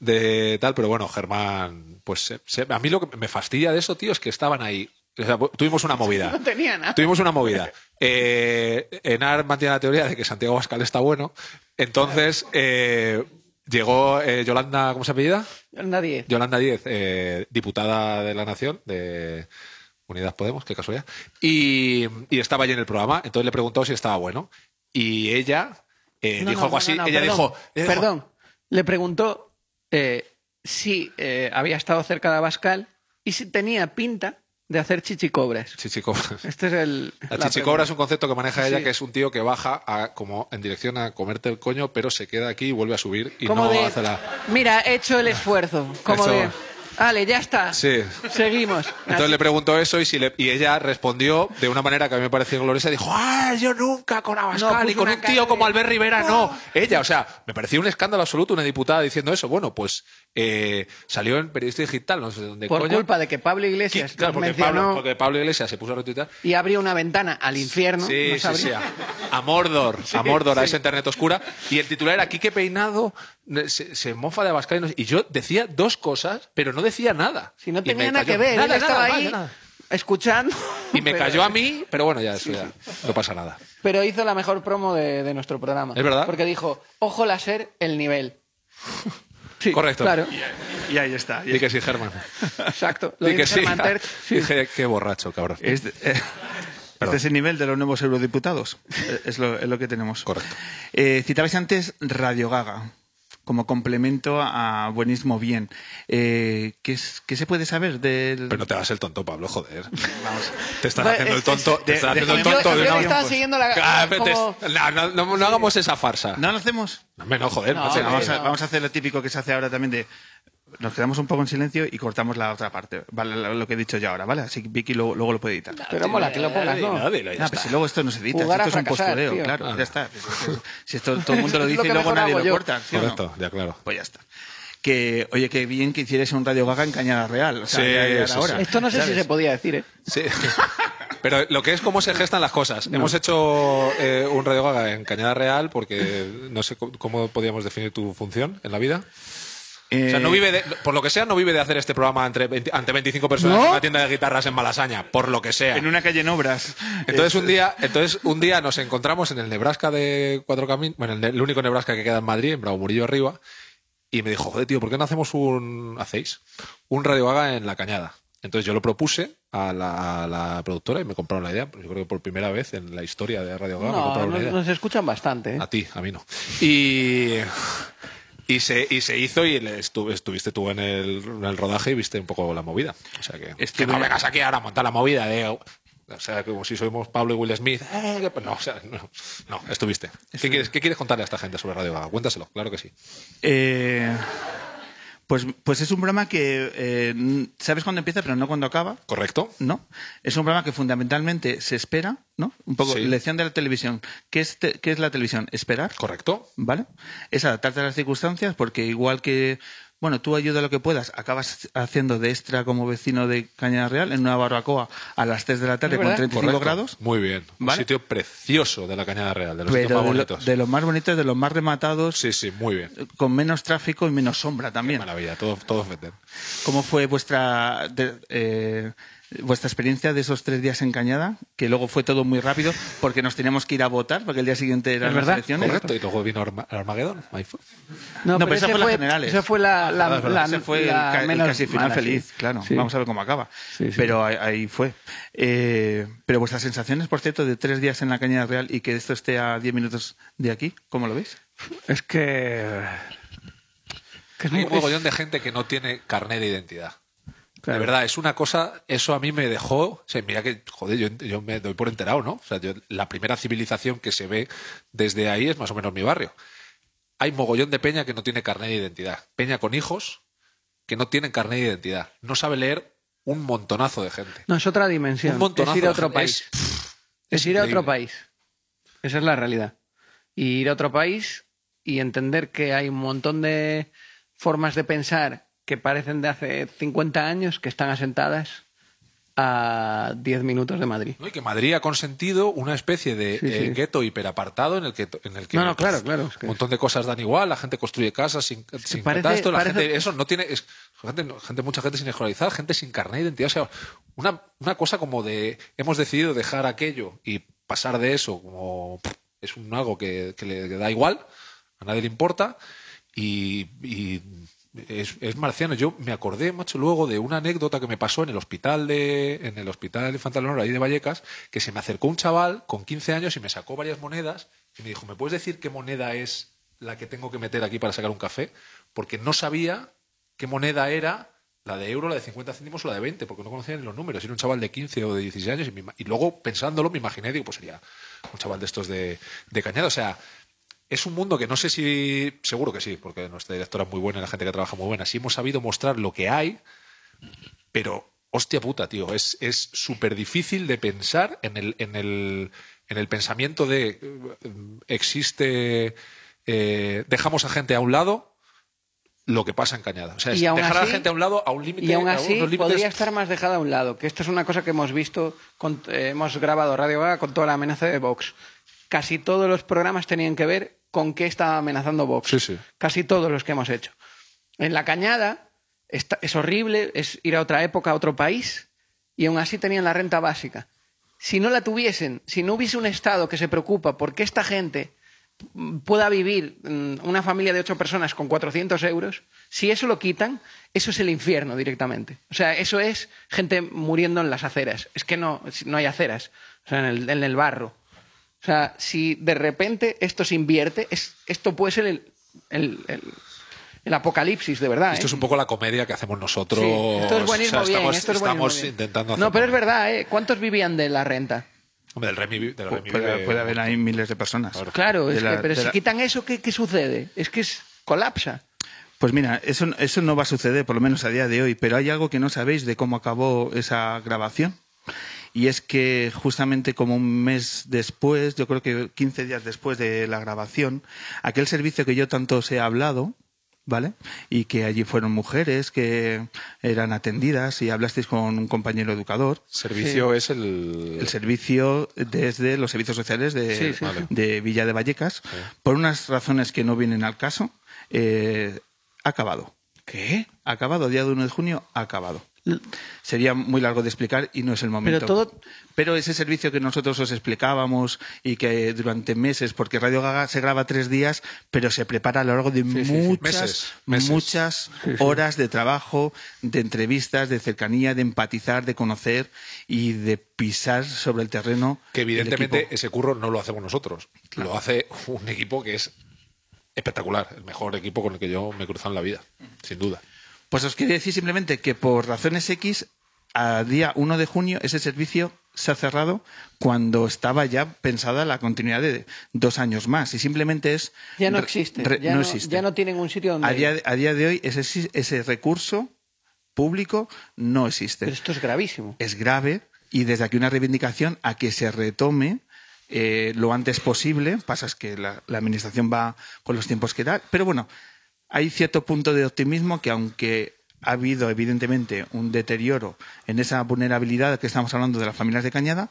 de tal, pero bueno, Germán, pues se- se- a mí lo que me fastidia de eso, tío, es que estaban ahí. O sea, tuvimos una movida. No tenía nada. Tuvimos una movida. Eh, Enar mantiene la teoría de que Santiago Bascal está bueno. Entonces, eh, llegó eh, Yolanda, ¿cómo se apellida? Nadie. Yolanda Díez, eh, diputada de la Nación, de Unidas Podemos, qué casualidad. Y, y estaba allí en el programa, entonces le preguntó si estaba bueno. Y ella No, dijo no, algo así. ella perdón, dijo. Perdón. Le preguntó si había estado cerca de Abascal y si tenía pinta de hacer chichicobras. Chichicobras. Este es el. La la chichicobra es un concepto que maneja ella, Sí. que es un tío que baja a, como en dirección a comerte el coño, pero se queda aquí y vuelve a subir y Como no de, hace la... Mira, he hecho el esfuerzo. Como de. Vale, ya está. Sí. Seguimos. Entonces le preguntó eso y, si le- y ella respondió de una manera que a mí me pareció gloriosa. Dijo, ¡ah, yo nunca con Abascal No, y puso con un tío de- como Albert Rivera, no! Ella, o sea, me pareció un escándalo absoluto una diputada diciendo eso. Bueno, pues eh, salió en Periodista Digital, no sé dónde Por coño. culpa de que Pablo Iglesias Claro, porque mencionó Pablo, porque Pablo Iglesias se puso a retuitar. y abrió una ventana al infierno. Sí. A, a Mordor, a Mordor, a esa internet oscura. Y el titular era Quique Peinado se, se mofa de Abascal y, no sé- y yo decía dos cosas, pero no decía nada. Si no tenía nada que ver, Nada, él estaba nada, ahí nada. escuchando. Y me pero- cayó a mí, pero bueno, ya, eso ya no pasa nada. Pero hizo la mejor promo de, de nuestro programa. ¿Es verdad? Porque dijo, ojo láser, el nivel. Sí, Correcto. Claro, Y ahí está. Y Di que sí, Germán. exacto. Lo Di que sí. Sí. Dije, qué borracho, cabrón. Eh, este es el nivel de los nuevos eurodiputados. Eh, Es lo, es lo que tenemos. Correcto. Eh, citabais antes Radio Gaga como complemento a Buenismo Bien. Eh, ¿qué, es- qué se puede saber del...? Pero no te hagas el tonto, Pablo, joder. Vamos. Te estás Bueno, haciendo el tonto. es- Te estás de- haciendo el Yo, tonto. de yo que estaba siguiendo la... Ah, te- no, no, no, no hagamos esa farsa. ¿No lo hacemos? No, joder. No, no vamos, a, no. vamos a hacer lo típico que se hace ahora también de... Nos quedamos un poco en silencio y cortamos la otra parte. Vale, lo que he dicho yo ahora, ¿vale? Así que Vicky luego, luego lo puede editar. Pero mola que lo pongas, ¿no? Ya No, está. pero si luego esto no se edita, si Jugar esto es un postureo, tío. claro, Claro. ya está. Si esto todo el mundo lo dice y luego nadie lo yo. corta, ¿sí? Correcto, ya claro. Pues ya está. Que, oye, qué bien que hicierais un Radio Gaga en Cañada Real. O sea, Sí, ya- ya era sí, hora, sí. Esto no sé si se podía decir, ¿eh? Sí. Pero lo que es cómo se gestan las cosas. Hemos hecho eh, un Radio Gaga en Cañada Real porque no sé cómo podíamos definir tu función en la vida. O sea, no Eh, vive de- por lo que sea, no vive de hacer este programa entre 20 ante 25 personas ¿No? en una tienda de guitarras en Malasaña, por lo que sea. En una calle en obras. Entonces Eh, un día, entonces un día nos encontramos en el Nebraska de Cuatro Caminos, bueno, el, el único Nebraska que queda en Madrid, en Bravo Murillo arriba, y me dijo, joder, tío, ¿por qué no hacemos un, hacéis, un Radio Gaga en La Cañada? Entonces yo lo propuse a la, a la productora y me compraron la idea. Yo creo que por primera vez en la historia de Radio Gaga me No, compraron la nos, idea. nos escuchan bastante, ¿eh? A ti, a mí no. Y, y, se, y se hizo y le estu- estuviste tú en el, en el rodaje y viste un poco la movida. O sea que, Estuve- que no vengas aquí ahora a montar la movida de... O sea, como si somos Pablo y Will Smith. Eh, que- no, o sea, no, no, estuviste. ¿Qué quieres, ¿Qué quieres contarle a esta gente sobre Radio Gaga? Cuéntaselo, claro que sí. eh, pues, pues es un programa que eh, sabes cuándo empieza, pero no cuándo acaba. ¿Correcto? ¿no? Es un programa que fundamentalmente se espera, ¿no? Un poco Sí. lección de la televisión. ¿Qué es, te- qué es la televisión? Esperar, ¿Correcto? ¿vale? Es adaptarte a las circunstancias porque igual que, bueno, tú ayuda lo que puedas, acabas haciendo de extra como vecino de Cañada Real en una barbacoa a las 3 de la tarde ¿Es con verdad? 35 Correcto. grados. Muy bien. Un sitio precioso de la Cañada Real, de los sitios más de, lo- bonitos. de los más bonitos, de los más rematados, Sí, sí, muy bien. con menos tráfico y menos sombra también. Maravilla, todo, todo. ¿Cómo fue vuestra de- eh, vuestra experiencia de esos tres días en Cañada? Que luego fue todo muy rápido porque nos teníamos que ir a votar porque el día siguiente eran ¿Es las elecciones. Correcto, y luego vino Arma- Armagedón. Ahí fue. No, pero esa ese fue las generales. Esa fue la, la, Ah, la- ese fue el la el, menos casi final mala, feliz, sí. claro. Sí. Vamos a ver cómo acaba. Sí, sí. Pero ahí, ahí fue. Eh, pero vuestras sensaciones, por cierto, de tres días en la Cañada Real y que esto esté a diez minutos de aquí, ¿cómo lo veis? Es que... que es Hay un mogollón de gente que no tiene carnet de identidad. Claro. De verdad, es una cosa, eso a mí me dejó, o sea, mira que, joder, yo, yo me doy por enterado, ¿no? O sea, yo- la primera civilización que se ve desde ahí es más o menos mi barrio. Hay mogollón de peña que no tiene carnet de identidad. Peña con hijos que no tienen carnet de identidad. No sabe leer un montonazo de gente. No, es otra dimensión. Un montonazo es ir a otro país. Es- Es, es ir a otro país. Esa es la realidad. Y ir a otro país y entender que hay un montón de formas de pensar que parecen de hace 50 años que están asentadas a 10 minutos de Madrid. ¿no? Y que Madrid ha consentido una especie de Sí, sí. eh, gueto hiperapartado en el que, en el que No, no, claro, claro, es que- un montón de cosas dan igual, la gente construye casas sin, sin parece- catastro, la parece- gente, eso no tiene, es- gente, mucha gente sin escolarizar, gente sin carnet de identidad, o sea, una, una cosa como de hemos decidido dejar aquello y pasar de eso como es un algo que, que le da igual, a nadie le importa y, y es, es marciano. Yo me acordé, macho, luego de una anécdota que me pasó en el hospital de en el hospital Infantil Honor ahí de Vallecas, que se me acercó un chaval con 15 años y me sacó varias monedas y me dijo, ¿me puedes decir qué moneda es la que tengo que meter aquí para sacar un café? Porque no sabía qué moneda era la de euro, la de 50 céntimos o la de 20, porque no conocía ni los números. Era un chaval de 15 o de 16 años y, me y luego pensándolo me imaginé, digo, pues sería un chaval de estos de, de Cañada. O sea, es un mundo que no sé si, seguro que sí, porque nuestra directora es muy buena y la gente que trabaja muy buena, sí hemos sabido mostrar lo que hay, pero hostia puta, tío, es es súper difícil de pensar en el, en el, en el pensamiento de eh, existe, eh, dejamos a gente a un lado lo que pasa en Cañada. O sea, es dejar a la gente a un lado a un límite. Y aún así podría estar más dejada a un lado, que esto es una cosa que hemos visto, con- eh, hemos grabado Radio Gaga con toda la amenaza de Vox. Casi todos los programas tenían que ver con qué estaba amenazando Vox. Sí, sí. Casi todos los que hemos hecho. En la cañada está- es horrible, es ir a otra época, a otro país, y aún así tenían la renta básica. Si no la tuviesen, si no hubiese un Estado que se preocupa por que esta gente pueda vivir mm, una familia de ocho personas con 400 euros, si eso lo quitan, eso es el infierno directamente. O sea, eso es gente muriendo en las aceras. Es que no, no hay aceras, o sea, en el, en el barro. O sea, si de repente esto se invierte, es, esto puede ser el, el- el- el apocalipsis, de verdad. Esto ¿eh? es un poco la comedia que hacemos nosotros. Sí, esto es buenismo O sea, bien, estamos, esto es estamos bien. intentando hacer. No, pero es verdad, ¿eh? ¿Cuántos vivían de la renta? Hombre, del Remy Puede, vive- puede haber ahí miles de personas. Claro, De es la- que, pero si la- quitan eso, ¿qué, qué sucede? Es que es, colapsa. Pues mira, eso, eso no va a suceder, por lo menos a día de hoy, pero hay algo que no sabéis de cómo acabó esa grabación. Y es que justamente como un mes después, yo creo que 15 días después de la grabación, aquel servicio que yo tanto os he hablado, ¿vale? Y que allí fueron mujeres que eran atendidas y hablasteis con un compañero educador. Servicio es el. El servicio desde los servicios sociales de, Sí, sí, sí. de Villa de Vallecas, por unas razones que no vienen al caso, eh, ha acabado. ¿Qué? Ha acabado, día de 1 de junio, ha acabado. Sería muy largo de explicar y no es el momento. Pero todo- Pero ese servicio que nosotros os explicábamos y que durante meses, porque Radio Gaga se graba tres días, pero se prepara a lo largo de muchas, Meses, meses. muchas horas de trabajo, de entrevistas, de cercanía, de empatizar, de conocer y de pisar sobre el terreno. Que evidentemente ese curro no lo hacemos nosotros. Lo hace un equipo que es espectacular. El mejor equipo con el que yo me he cruzado en la vida, sin duda. Pues os quería decir simplemente que por razones X, a día 1 de junio, ese servicio se ha cerrado cuando estaba ya pensada la continuidad de dos años más. Y simplemente es. Ya no existe. re- ya, no no, existe. ya no tienen un sitio donde... a, día, a día de hoy, ese, ese recurso público no existe. Pero esto es gravísimo. Es grave y desde aquí una reivindicación a que se retome eh, lo antes posible. Pasa es que la, la administración va con los tiempos que da. Pero bueno, hay cierto punto de optimismo que aunque ha habido evidentemente un deterioro en esa vulnerabilidad que estamos hablando de las familias de Cañada,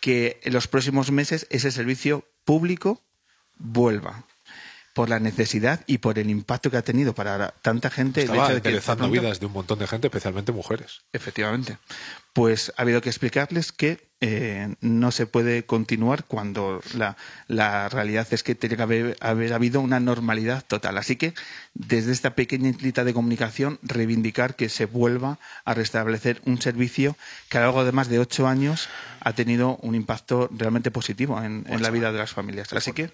que en los próximos meses ese servicio público vuelva por la necesidad y por el impacto que ha tenido para tanta gente. el Estaba hecho de que pronto- vidas de un montón de gente, especialmente mujeres. Efectivamente. Pues ha habido que explicarles que eh, no se puede continuar cuando la, la realidad es que tiene que haber, haber habido una normalidad total. Así que desde esta pequeña islita de comunicación reivindicar que se vuelva a restablecer un servicio que a lo largo de más de ocho años ha tenido un impacto realmente positivo en, en la vida de las familias. Así que,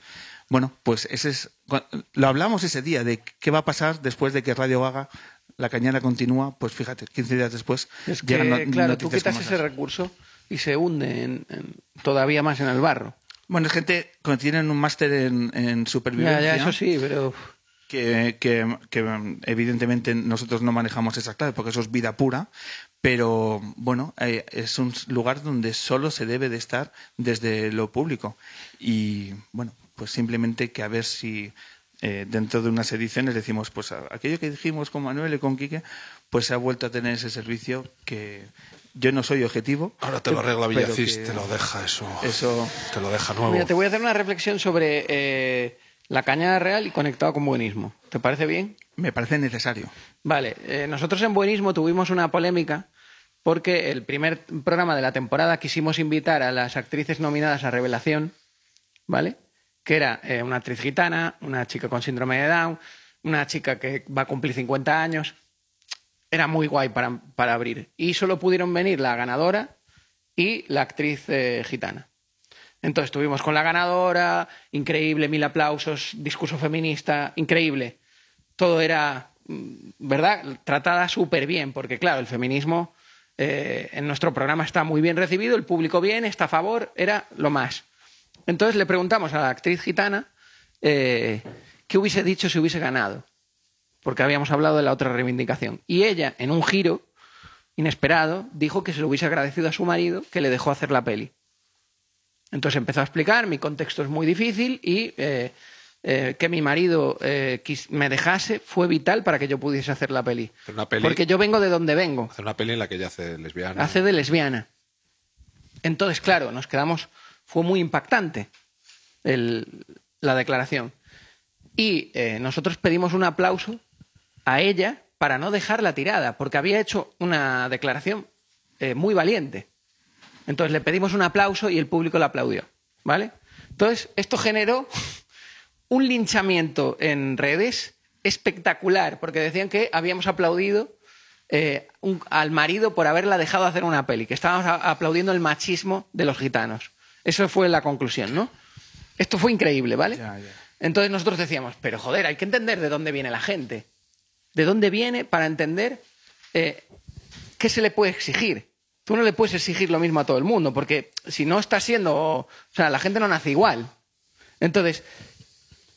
bueno, pues ese es, lo hablamos ese día de qué va a pasar después de que Radio Gaga la cañada continúa, pues fíjate, 15 días después Es que, llegan no- claro, tú quitas ese recurso y se hunde en- en- todavía más en el barro. Bueno, es gente que tienen un máster en, en supervivencia. Ya, ya, eso sí, pero... que, que- que, evidentemente nosotros no manejamos esa clave porque eso es vida pura, pero bueno, eh, es un lugar donde solo se debe de estar desde lo público. Y bueno, pues simplemente que a ver si eh, dentro de unas ediciones decimos, pues aquello que dijimos con Manuel y con Quique, pues se ha vuelto a tener ese servicio que yo no soy objetivo. Ahora te lo arregla Villacís, que te lo deja eso. Eso Te lo deja nuevo. Mira, te voy a hacer una reflexión sobre eh, la cañada real y conectado con buenismo. ¿Te parece bien? me parece necesario. Vale, eh, nosotros en Buenismo tuvimos una polémica porque el primer programa de la temporada quisimos invitar a las actrices nominadas a Revelación, ¿vale? Que era eh, una actriz gitana, una chica con síndrome de Down, una chica que va a cumplir 50 años. Era muy guay para, para abrir. Y solo pudieron venir la ganadora y la actriz eh, gitana. Entonces estuvimos con la ganadora, increíble, mil aplausos, discurso feminista, increíble. Todo era mm, ¿verdad? Tratada súper bien, porque claro, el feminismo eh, en nuestro programa está muy bien recibido, el público bien, está a favor, era lo más. Entonces le preguntamos a la actriz gitana eh, qué hubiese dicho si hubiese ganado, porque habíamos hablado de la otra reivindicación. Y ella, en un giro inesperado, dijo que se lo hubiese agradecido a su marido que le dejó hacer la peli. Entonces empezó a explicar, mi contexto es muy difícil y eh, eh, que mi marido eh, me dejase fue vital para que yo pudiese hacer la peli. Hacer una peli- Porque yo vengo de donde vengo, Hacer una peli en la que ella hace lesbiana. hace de lesbiana. Entonces, claro, nos quedamos, fue muy impactante la declaración. Y eh, nosotros pedimos un aplauso a ella para no dejarla tirada, porque había hecho una declaración eh, muy valiente. Entonces le pedimos un aplauso y el público la aplaudió. ¿Vale? Entonces, esto generó un linchamiento en redes espectacular, porque decían que habíamos aplaudido eh, al marido por haberla dejado hacer una peli, que estábamos aplaudiendo el machismo de los gitanos. Eso fue la conclusión, ¿no? Esto fue increíble, ¿vale? Ya, ya. Entonces nosotros decíamos, pero joder, hay que entender de dónde viene la gente. ¿De dónde viene para entender eh, qué se le puede exigir? Tú no le puedes exigir lo mismo a todo el mundo, porque si no está siendo. O sea, la gente no nace igual. Entonces,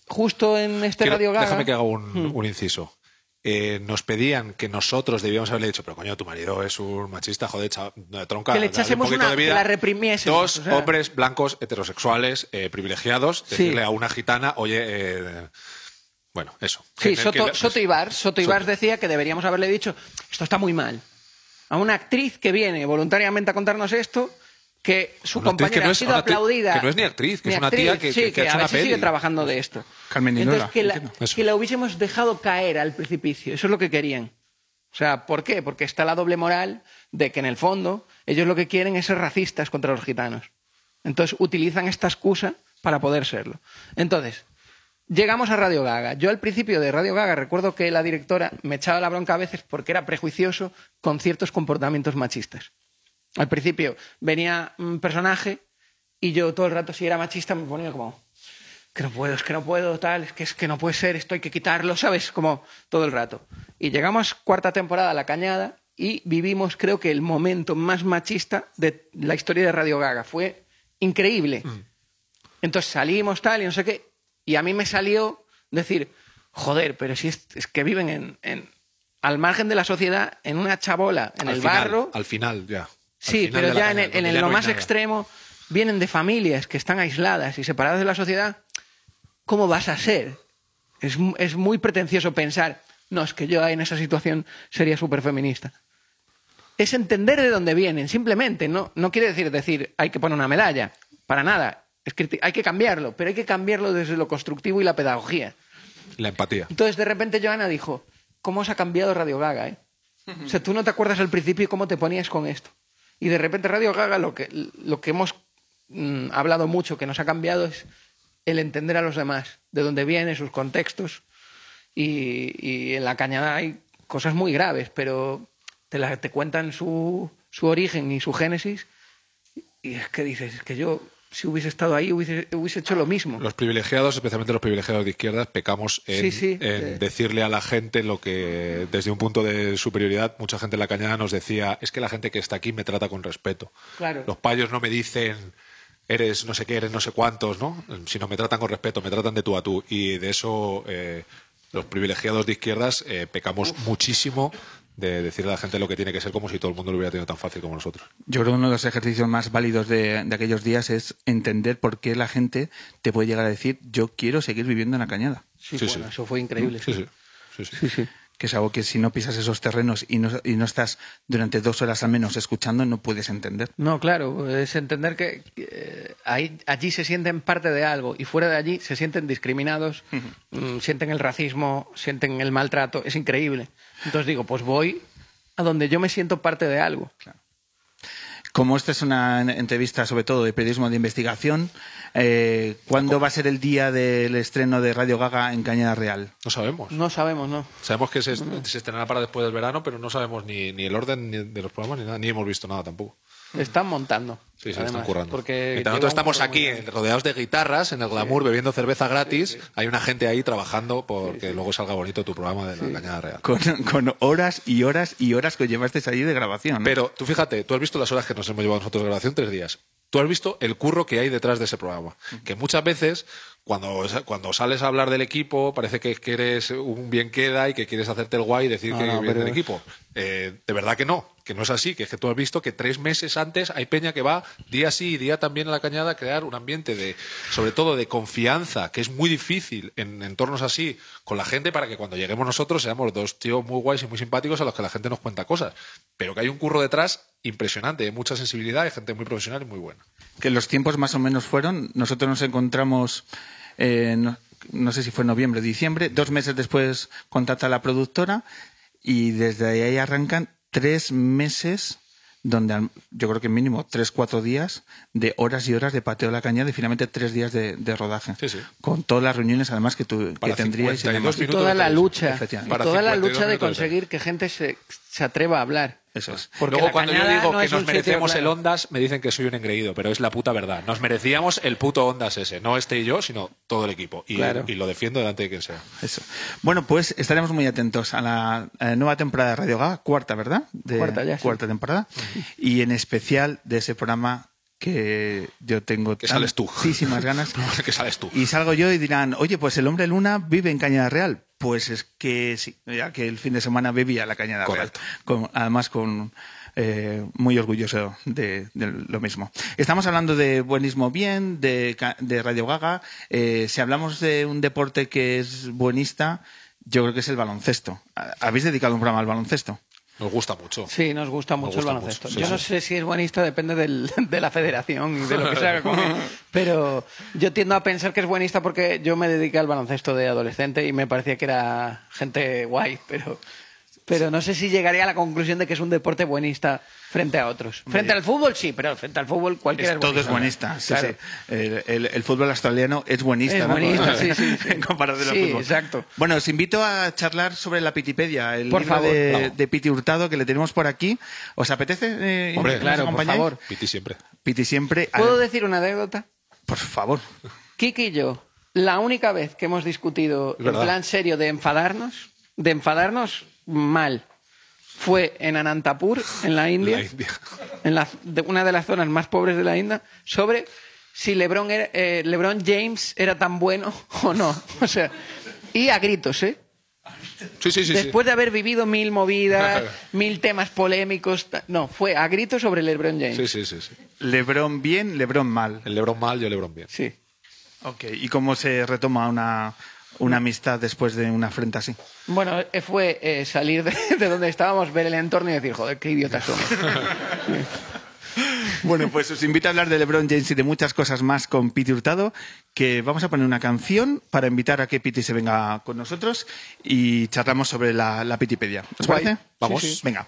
justo en este Quiero- Radio Gaga. Déjame que haga un, un inciso. Eh, nos pedían que nosotros debíamos haberle dicho, pero coño, tu marido es un machista, joder, eh, tronca. Que le echásemos un poquito una- de vida. que la reprimiésemos, Dos o sea. hombres blancos, heterosexuales, eh, privilegiados, Sí. decirle a una gitana, oye, eh, bueno, eso. Sí, Soto, que- Soto Ibar, Soto Ibar decía que deberíamos haberle dicho, esto está muy mal. A una actriz que viene voluntariamente a contarnos esto, que su Una actriz compañera que no ha sido una actriz aplaudida. que no es ni actriz, que Ni es una tía que- sí, que- que ha hecho a una si sigue trabajando de esto. Carmen Entonces, que la, que la hubiésemos dejado caer al precipicio. Eso es lo que querían. O sea, ¿por qué? Porque está la doble moral de que en el fondo ellos lo que quieren es ser racistas contra los gitanos. Entonces utilizan esta excusa para poder serlo. Entonces, llegamos a Radio Gaga. Yo al principio de Radio Gaga recuerdo que la directora me echaba la bronca a veces porque era prejuicioso con ciertos comportamientos machistas. Al principio venía un personaje y yo todo el rato si era machista me ponía como que no puedo, es que no puedo, tal, es que es que no puede ser, esto hay que quitarlo, ¿sabes? Como todo el rato. Y llegamos cuarta temporada a La Cañada y vivimos, creo que el momento más machista de la historia de Radio Gaga. Fue increíble. Entonces salimos tal y no sé qué. Y a mí me salió decir, joder, pero si es, es que viven en, en- al margen de la sociedad, en una chabola, en al el final, barro. Al final, ya. Sí, pero ya en, el- en lo más extremo vienen de familias que están aisladas y separadas de la sociedad. ¿Cómo vas a ser? Es, es muy pretencioso pensar, no, es que yo en esa situación sería súper feminista. Es entender de dónde vienen, simplemente. No, no quiere decir decir hay que poner una medalla, para nada. Es que hay que cambiarlo, pero hay que cambiarlo desde lo constructivo y la pedagogía. La empatía. Entonces, de repente, Joana dijo, ¿cómo os ha cambiado Radio Gaga, eh? O sea, tú no te acuerdas al principio cómo te ponías con esto. Y de repente Radio Gaga lo que, lo que hemos mm, hablado mucho, que nos ha cambiado, es el entender a los demás, de dónde vienen, sus contextos. Y, y en la cañada hay cosas muy graves, pero te, la- te cuentan su, su origen y su génesis. Y es que dices, es que yo, si hubiese estado ahí, hubiese, hubiese hecho lo mismo. Los privilegiados, especialmente los privilegiados de izquierdas, pecamos en, Sí, sí, en eh. decirle a la gente lo que, desde un punto de superioridad, mucha gente en la cañada nos decía, es que la gente que está aquí me trata con respeto. Claro. Los payos no me dicen, eres no sé qué, eres no sé cuántos, ¿no? Sino me tratan con respeto, me tratan de tú a tú. Y de eso eh, los privilegiados de izquierdas eh, pecamos muchísimo de decirle a la gente lo que tiene que ser como si todo el mundo lo hubiera tenido tan fácil como nosotros. Yo creo que uno de los ejercicios más válidos de, de aquellos días es entender por qué la gente te puede llegar a decir yo quiero seguir viviendo en la cañada. Sí, Sí, bueno, sí. eso fue increíble. Sí, sí. sí, sí. Que es algo que si no pisas esos terrenos y no, y no estás durante dos horas al menos escuchando, no puedes entender. No, claro, es entender que eh, ahí, allí se sienten parte de algo y fuera de allí se sienten discriminados, mm, sienten el racismo, sienten el maltrato, es increíble. Entonces digo, pues voy a donde yo me siento parte de algo. Como esta es una entrevista sobre todo de periodismo de investigación, eh, ¿cuándo va a ser el día del estreno de Radio Gaga en Cañada Real? No sabemos. No sabemos, ¿no? Sabemos que se, se estrenará para después del verano, pero no sabemos ni, ni el orden ni de los programas ni nada, ni hemos visto nada tampoco. Están montando. Sí, además, están currando. Porque Mientras nosotros estamos aquí rodeados de guitarras, en el glamour, bebiendo cerveza gratis, hay una gente ahí trabajando porque luego salga bonito tu programa de la Cañada Real. Con, con horas y horas y horas que llevasteis allí de grabación. ¿no? Pero tú fíjate, tú has visto las horas que nos hemos llevado nosotros de grabación, tres días. Tú has visto el curro que hay detrás de ese programa. Que muchas veces, cuando, cuando sales a hablar del equipo, parece que, que eres un bien queda y que quieres hacerte el guay y decir No, que no, vienes pero- del equipo. Eh, de verdad que no, que no es así, que es que tú has visto que tres meses antes hay peña que va día sí y día también a la cañada a crear un ambiente de, sobre todo de confianza, que es muy difícil en entornos así con la gente para que cuando lleguemos nosotros seamos dos tíos muy guays y muy simpáticos a los que la gente nos cuenta cosas. Pero que hay un curro detrás impresionante, de mucha sensibilidad y gente muy profesional y muy buena. que los tiempos más o menos fueron, nosotros nos encontramos, eh, no, sé si fue noviembre, diciembre, dos meses después contacta la productora y desde ahí arrancan tres meses donde al- yo creo que mínimo tres, cuatro días de horas y horas de pateo de la cañada y finalmente tres días de, de rodaje. Sí, sí. Con todas las reuniones además que, tu, que Para tendríais. y 52 demás. Y toda la lucha, y toda la 52 lucha de conseguir que gente se, se atreva a hablar. Eso es. Porque Luego cuando yo digo no que nos merecemos el Ondas, me dicen que soy un engreído, pero es la puta verdad. Nos merecíamos el puto Ondas ese, no este y yo, sino todo el equipo. Y, Claro. y lo defiendo delante de quien sea. Eso. Bueno, pues estaremos muy atentos a la eh, nueva temporada de Radio Gaga, cuarta, ¿verdad? De- Cuarta ya, sí. Cuarta temporada. Y en especial de ese programa que yo tengo Que sales tú. ganas. que sales tú. Y salgo yo y dirán, oye, pues el hombre luna vive en Cañada Real. Pues es que sí, ya que el fin de semana bebía la Cañada Correcto. Real. Con- además con eh, muy orgulloso de, de lo mismo. Estamos hablando de buenismo bien, de, de Radio Gaga. Eh, si hablamos de un deporte que es buenista, yo creo que es el baloncesto. ¿Habéis dedicado un programa al baloncesto? Nos gusta mucho. Sí, nos gusta Nos mucho gusta el baloncesto. mucho, sí, yo sí. no sé si es buenista, depende del- de la federación y de lo que se haga con él. Pero yo tiendo a pensar que es buenista porque yo me dediqué al baloncesto de adolescente y me parecía que era gente guay, pero, pero no sé si llegaría a la conclusión de que es un deporte buenista frente a otros. Frente al fútbol sí, pero frente al fútbol cualquiera es, todo es buenista. sí, Claro. sí. El, el- el fútbol australiano es buenista. Es ¿no? buenista, sí, sí, sí. en comparación Sí, al fútbol. exacto. Bueno, os invito a charlar sobre la Pitipedia, el Por libro favor. de, de Piti Hurtado que le tenemos por aquí. ¿Os apetece? eh, Hombre, claro, por favor. Piti siempre. Piti siempre. ¿Puedo al- decir una anécdota? Por favor. Kiki y yo, la única vez que hemos discutido Es en plan serio de enfadarnos, de enfadarnos mal, fue en Anantapur, en la India, La India. en la- de una de las zonas más pobres de la India, sobre si LeBron, era- eh, LeBron James era tan bueno o no. O sea, y a gritos, ¿eh? Sí, sí, sí. sí. Después de haber vivido mil movidas, mil temas polémicos, no, fue a gritos sobre LeBron James. Sí, sí, sí, sí. Lebron bien, Lebron mal. El Lebron mal, yo Lebron bien. Sí. Ok. ¿Y cómo se retoma una, una amistad después de una afrenta así? Bueno, eh, fue eh, salir de, de donde estábamos, ver el entorno y decir, joder, qué idiotas somos. Bueno, pues os invito a hablar de LeBron James y de muchas cosas más con Piti Hurtado, que vamos a poner una canción para invitar a que Piti se venga con nosotros y charlamos sobre la, la Pitipedia. ¿Os Guay. parece? Vamos. Sí, sí. Venga.